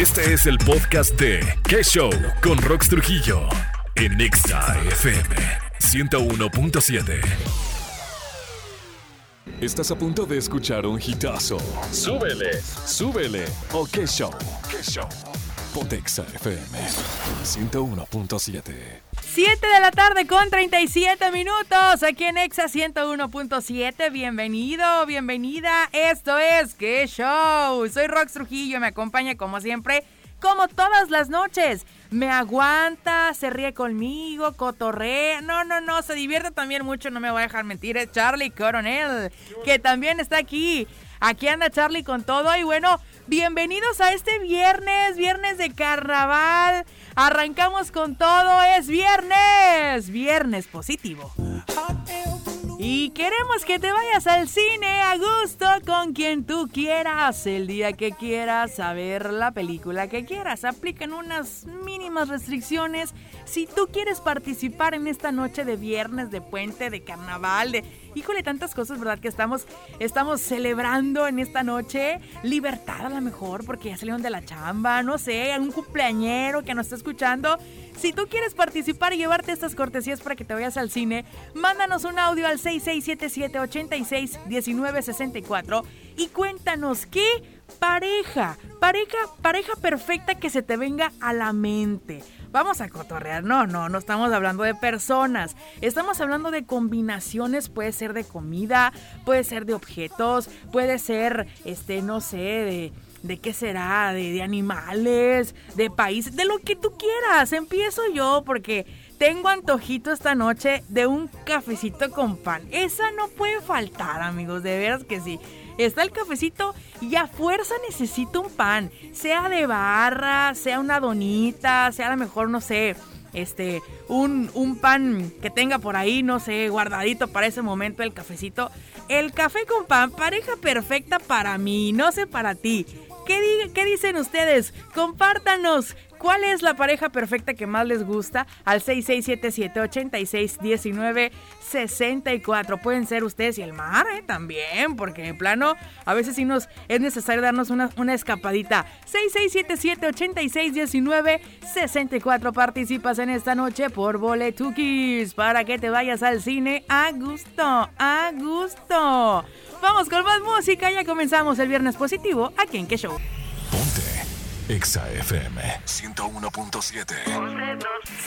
Este es el podcast de ¿Qué Show? Con Rox Trujillo en Nexa FM 101.7. Estás a punto de escuchar un hitazo. Súbele, súbele o qué show. ¿Qué show? Pontexa FM 101.7. 7 de la tarde con 37 minutos aquí en Exa 101.7. Bienvenido, bienvenida. Esto es ¿Qué show? Soy Rox Trujillo, me acompaña como siempre, como todas las noches. Me aguanta, se ríe conmigo, cotorrea. No, no, no, se divierte también mucho, no me voy a dejar mentir. Es Charlie Coronel, que también está aquí. Aquí anda Charlie con todo y bueno, bienvenidos a este viernes, viernes de carnaval. Arrancamos con todo, es viernes, viernes positivo. Y queremos que te vayas al cine a gusto con quien tú quieras, el día que quieras, a ver la película que quieras. Aplican unas mínimas restricciones. Si tú quieres participar en esta noche de viernes, de puente, de carnaval, de híjole, tantas cosas, ¿verdad? Que estamos, estamos celebrando en esta noche. Libertad a lo mejor, porque ya salieron de la chamba, no sé, un cumpleañero que nos está escuchando. Si tú quieres participar y llevarte estas cortesías para que te vayas al cine, mándanos un audio al 6677861964 y cuéntanos qué pareja, pareja, pareja perfecta que se te venga a la mente. Vamos a cotorrear, no, no, no estamos hablando de personas, estamos hablando de combinaciones, puede ser de comida, puede ser de objetos, puede ser, este, no sé, de ¿De qué será? ¿De, ¿De, animales? ¿De países? De lo que tú quieras. Empiezo yo porque tengo antojito esta noche de un cafecito con pan. Esa no puede faltar, amigos. De veras que sí. Está el cafecito y a fuerza necesito un pan. Sea de barra, sea una donita, sea a lo mejor, no sé, este, un, un, pan que tenga por ahí, no sé, guardadito para ese momento el cafecito. El café con pan, pareja perfecta para mí, no sé para ti. ¿Qué, ¿Qué, dicen ustedes? Compártanos. ¿Cuál es la pareja perfecta que más les gusta? Al 6677-8619-64. Pueden ser ustedes y el mar, ¿eh? También, porque en plano, a veces sí nos es necesario darnos una, una escapadita. 6677-8619-64. Participas en esta noche por Boletukis para que te vayas al cine a gusto, a gusto. Vamos con más música. Ya comenzamos el viernes positivo aquí en Que Show. Exa FM 101.7.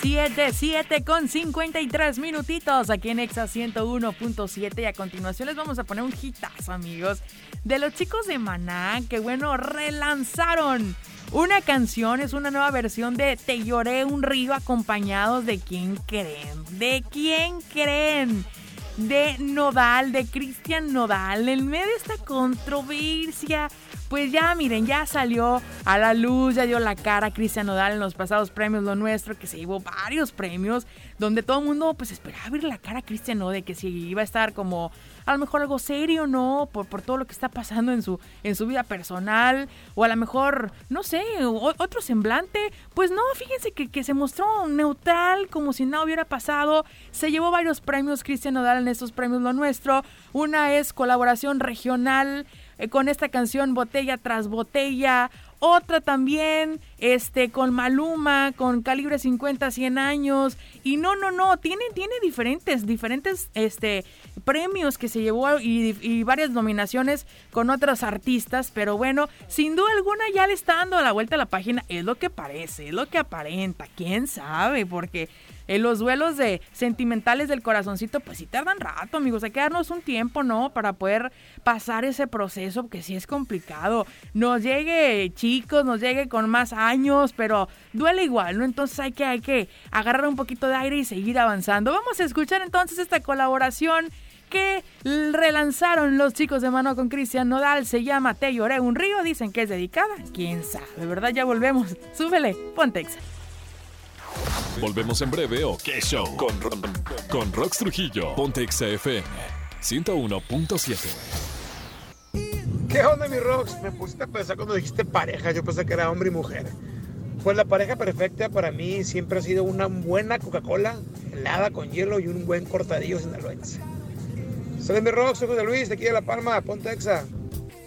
7, 7 con 53 minutitos aquí en Exa 101.7. Y a continuación les vamos a poner un hitazo, amigos, de los chicos de Maná que, bueno, relanzaron una canción, es una nueva versión de Te lloré un río acompañados de quién creen. ¿De quién creen? de Nodal, de Cristian Nodal, en medio de esta controversia. Pues ya, miren, ya salió a la luz, ya dio la cara Cristian Nodal en los pasados premios Lo Nuestro, que se llevó varios premios, donde todo el mundo pues esperaba ver la cara a Cristian Nodal, de que si iba a estar como a lo mejor algo serio, ¿no? Por, por todo lo que está pasando en su, en su vida personal, o a lo mejor, no sé, otro semblante. Pues no, fíjense que, que se mostró neutral, como si nada hubiera pasado. Se llevó varios premios Cristian Nodal en estos premios Lo Nuestro. Una es colaboración regional eh, con esta canción Botella tras Botella. Otra también, este, con Maluma, con calibre 50, 100 años. Y no, no, no, tiene, tiene diferentes, diferentes, este, premios que se llevó y, varias nominaciones con otros artistas. Pero bueno, sin duda alguna ya le está dando la vuelta a la página. Es lo que parece, es lo que aparenta. ¿Quién sabe? Porque en los duelos de sentimentales del corazoncito, pues sí tardan rato, amigos. Hay que darnos un tiempo, ¿no? Para poder pasar ese proceso, que sí es complicado. Nos llegue chicos, nos llegue con más años, pero duele igual, ¿no? Entonces hay que, hay que agarrar un poquito de aire y seguir avanzando. Vamos a escuchar entonces esta colaboración que relanzaron los chicos de mano con Cristian Nodal. Se llama Te lloré un río. Dicen que es dedicada. Quién sabe, ¿verdad? Ya volvemos. Súbele, Pontex. Volvemos en breve o qué show con, con Rox Trujillo. Ponte FM 101.7. ¿Qué onda, mi Rox? Me pusiste a pensar cuando dijiste pareja. Yo pensé que era hombre y mujer. Pues la pareja perfecta para mí siempre ha sido una buena Coca-Cola helada con hielo y un buen cortadillo sinaloense. Soy mi Rox, soy José Luis, de aquí de La Palma, Ponte Exa.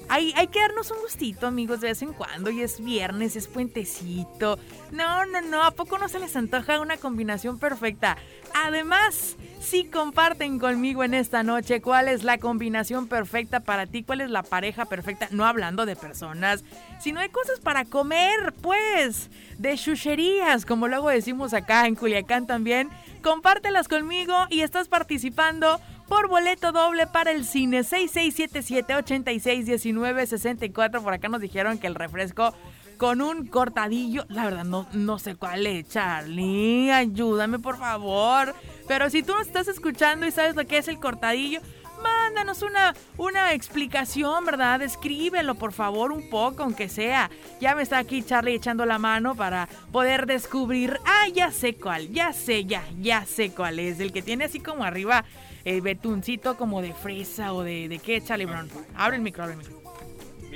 Hay, hay que darnos un gustito, amigos, de vez en cuando. Y es viernes, es puentecito. No, no, no. ¿A poco no se les antoja una combinación perfecta? Además, si comparten conmigo en esta noche cuál es la combinación perfecta para ti, cuál es la pareja perfecta, no hablando de personas, sino de cosas para comer, pues, de chucherías, como luego decimos acá en Culiacán también. Compártelas conmigo y estás participando por boleto doble para el cine 6677-861964. Por acá nos dijeron que el refresco con un cortadillo, la verdad no, no sé cuál es, Charlie, ayúdame por favor. Pero si tú nos estás escuchando y sabes lo que es el cortadillo, mándanos una, una explicación, ¿verdad? Escríbelo, por favor, un poco, aunque sea. Ya me está aquí Charlie echando la mano para poder descubrir. Ah, ya sé cuál, ya sé, ya, ya sé cuál es. El que tiene así como arriba el betuncito como de fresa o de, de qué, Charlie Brown. Abre el micro, abre el micro.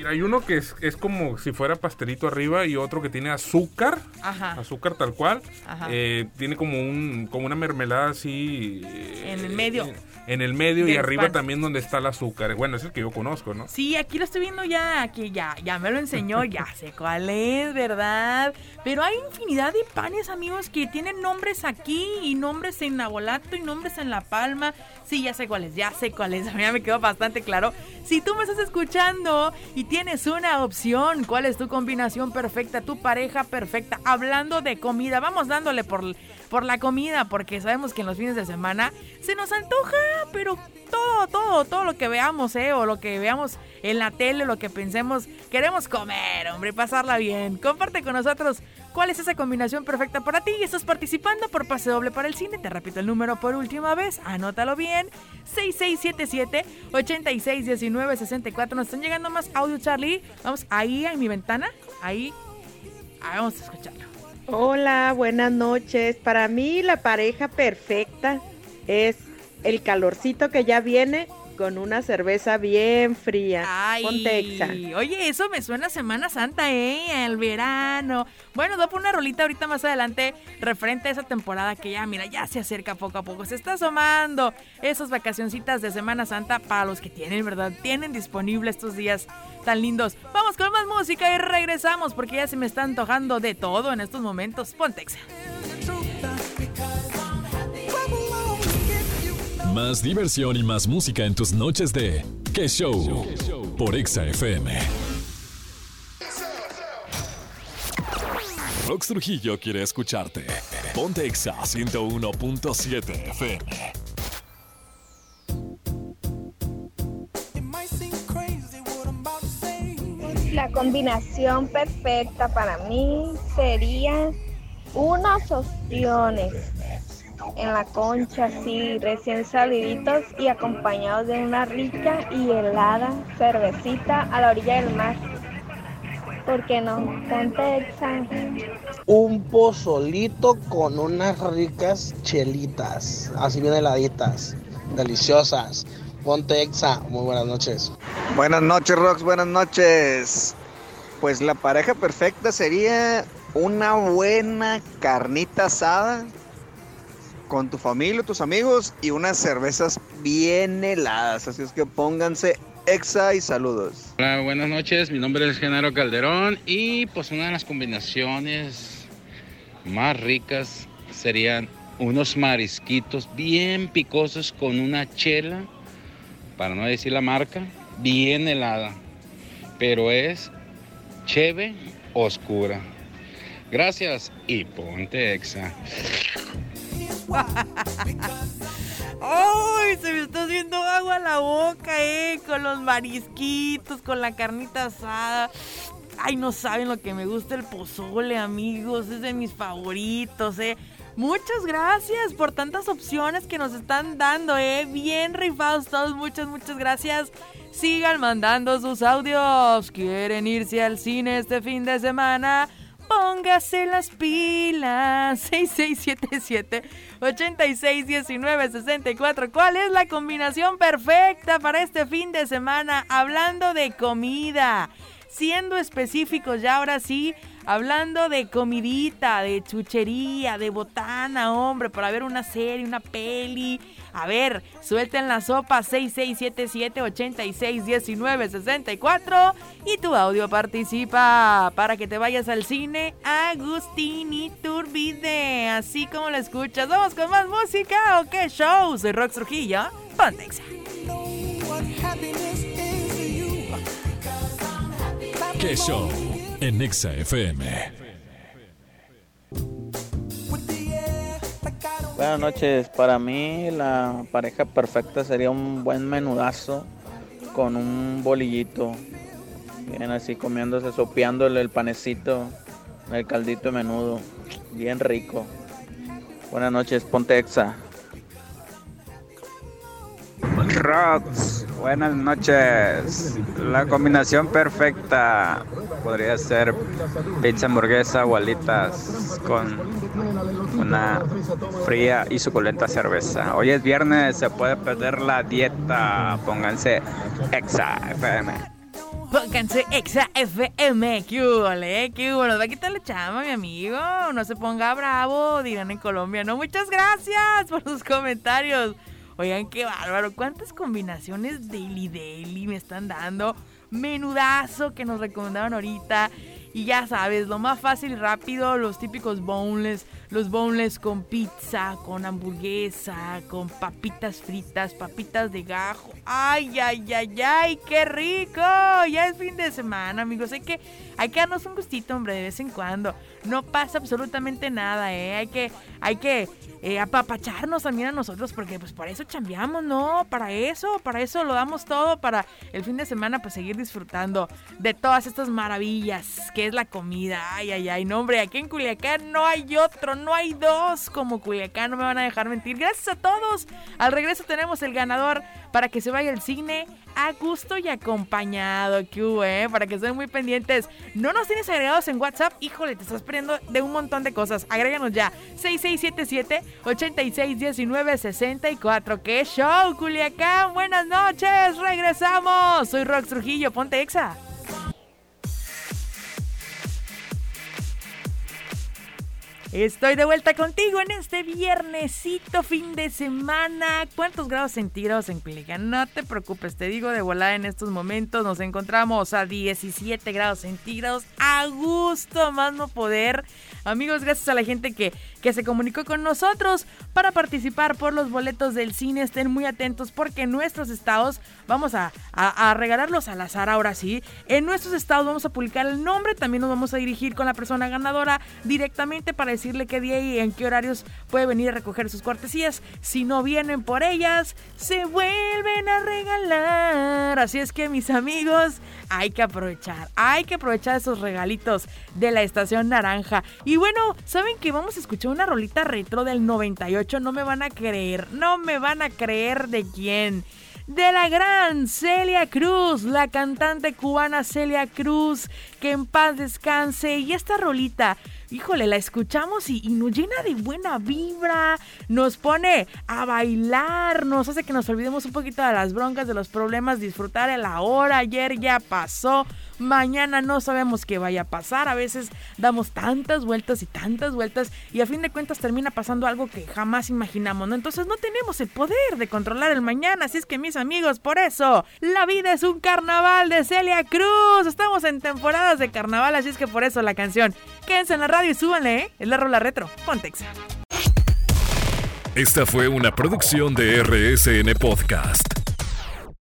Mira, hay uno que es, es, como si fuera pastelito arriba y otro que tiene azúcar. Ajá. Azúcar tal cual. Ajá. Eh, tiene como un como una mermelada así. En el medio. En, en el medio y arriba pan. también donde está el azúcar. Bueno, es el que yo conozco, ¿no? Sí, aquí lo estoy viendo ya, que ya, ya me lo enseñó, ya sé cuál es, ¿verdad? Pero hay infinidad de panes, amigos, que tienen nombres aquí y nombres en Nabolato y nombres en La Palma. Sí, ya sé cuál es, ya sé cuál es, a mí ya me quedó bastante claro. Si tú me estás escuchando y tienes una opción, ¿cuál es tu combinación perfecta, tu pareja perfecta? Hablando de comida, vamos dándole por, por la comida, porque sabemos que en los fines de semana se nos antoja, pero todo, todo, todo lo que veamos, ¿eh? O lo que veamos en la tele, lo que pensemos, queremos comer, hombre, pasarla bien. Comparte con nosotros cuál es esa combinación perfecta para ti y estás participando por pase doble para el cine. Te repito el número por última vez, anótalo bien. 6677-861964. Nos están llegando más audio, Charlie. Vamos ahí en mi ventana, ahí. ahí vamos a escucharlo. Hola, buenas noches. Para mí la pareja perfecta es el calorcito que ya viene con una cerveza bien fría. Ay. Oye, eso me suena a Semana Santa, ¿eh? El verano. Bueno, doy por una rolita ahorita más adelante referente a esa temporada que ya, mira, ya se acerca poco a poco. Se está asomando esas vacacioncitas de Semana Santa para los que tienen, ¿verdad? Tienen disponible estos días tan lindos. Vamos con más música y regresamos porque ya se me está antojando de todo en estos momentos. Ponte Más diversión y más música en tus noches de ¿Qué show? Por Exa FM. Rox Trujillo quiere escucharte. Ponte Exa 101.7 FM. La combinación perfecta para mí sería unos ostiones en la concha, así recién saliditos y acompañados de una rica y helada cervecita a la orilla del mar. ¿Por qué no? Ponte Exa. un pozolito con unas ricas chelitas, así bien heladitas, deliciosas. Ponte Exa, muy buenas noches. Buenas noches, Rox, buenas noches. Pues la pareja perfecta sería una buena carnita asada con tu familia, tus amigos y unas cervezas bien heladas. Así es que pónganse exa y saludos. Hola, buenas noches. Mi nombre es Genaro Calderón y pues una de las combinaciones más ricas serían unos marisquitos bien picosos con una chela, para no decir la marca, bien helada, pero es cheve oscura. Gracias y ponte exa. ¡Ay! Se me está haciendo agua la boca, ¿eh? Con los marisquitos, con la carnita asada. Ay, no saben lo que me gusta el pozole, amigos. Es de mis favoritos, ¿eh? Muchas gracias por tantas opciones que nos están dando, ¿eh? Bien rifados todos, muchas, muchas gracias. Sigan mandando sus audios. ¿Quieren irse al cine este fin de semana? Póngase las pilas. 6677-861964. ¿Cuál es la combinación perfecta para este fin de semana? Hablando de comida. siendo específicos ya ahora sí, hablando de comidita, de chuchería, de botana, hombre, para ver una serie, una peli. A ver, suelten la sopa 6677-861964 y tu audio participa para que te vayas al cine Agustín Iturbide. Así como lo escuchas, vamos con más música o qué show. Soy Rox Trujillo, Pontexa. ¿Qué show? En Nexa FM. Buenas noches. Para mí la pareja perfecta sería un buen menudazo con un bolillito. Bien así comiéndose, sopeándole el panecito, el caldito de menudo. Bien rico. Buenas noches, Pontexa. Rocks, buenas noches. La combinación perfecta podría ser pizza hamburguesa o alitas con una fría y suculenta cerveza. Hoy es viernes, se puede perder la dieta. Pónganse Exa FM. Pónganse Exa FM. ¿Qué hubo, eh? ¿Qué hubo? Nos va a la chama, mi amigo. No se ponga bravo, dirán en Colombia. No, muchas gracias por sus comentarios. Oigan, qué bárbaro. ¿Cuántas combinaciones daily daily me están dando? Menudazo que nos recomendaron ahorita. Y ya sabes, lo más fácil y rápido, los típicos boneless, los boneless con pizza, con hamburguesa, con papitas fritas, papitas de gajo. Ay, ay, ay, ay, qué rico. Ya es fin de semana, amigos. Hay que, hay que darnos un gustito, hombre, de vez en cuando. No pasa absolutamente nada, ¿eh? Hay que, hay que eh, apapacharnos también a nosotros, porque pues para eso chambeamos, ¿no? Para eso, para eso lo damos todo, para el fin de semana pues seguir disfrutando de todas estas maravillas que es la comida. Ay, ay, ay, no, hombre, aquí en Culiacán no hay otro, no hay dos como Culiacán, no me van a dejar mentir. Gracias a todos. Al regreso tenemos el ganador para que se vaya al cine a gusto y acompañado. Que eh? Para que estén muy pendientes. No nos tienes agregados en WhatsApp. Híjole, te estás perdiendo de un montón de cosas. Agréganos ya. 6677-861964. ¡Qué show, Culiacán! Buenas noches. Regresamos. Soy Rox Trujillo. Ponte Exa. Estoy de vuelta contigo en este viernesito fin de semana. ¿Cuántos grados centígrados en Culiacán? No te preocupes, te digo de volada en estos momentos. Nos encontramos a 17 grados centígrados. A gusto, más no poder. Amigos, gracias a la gente que, que se comunicó con nosotros para participar por los boletos del cine. Estén muy atentos porque en nuestros estados vamos a, a, a regalarlos al azar ahora sí. En nuestros estados vamos a publicar el nombre. También nos vamos a dirigir con la persona ganadora directamente para decirle qué día y en qué horarios puede venir a recoger sus cortesías. Si no vienen por ellas, se vuelven a regalar. Así es que mis amigos, hay que aprovechar, hay que aprovechar esos regalitos de la estación naranja. Y bueno, ¿saben que vamos a escuchar una rolita retro del 98? No me van a creer, no me van a creer de quién de la gran Celia Cruz, la cantante cubana Celia Cruz, que en paz descanse. Y esta rolita, híjole, la escuchamos y, nos llena de buena vibra, nos pone a bailar, nos hace que nos olvidemos un poquito de las broncas, de los problemas, disfrutar el ahora, ayer ya pasó. Mañana no sabemos qué vaya a pasar. A veces damos tantas vueltas y tantas vueltas y a fin de cuentas termina pasando algo que jamás imaginamos. Entonces no tenemos el poder de controlar el mañana. Así es que mis amigos, por eso, la vida es un carnaval de Celia Cruz. Estamos en temporadas de carnaval, así es que por eso la canción. Quédense en la radio y súbanle, ¿eh? Es la rola retro. Pontex. Esta fue una producción de RSN Podcast.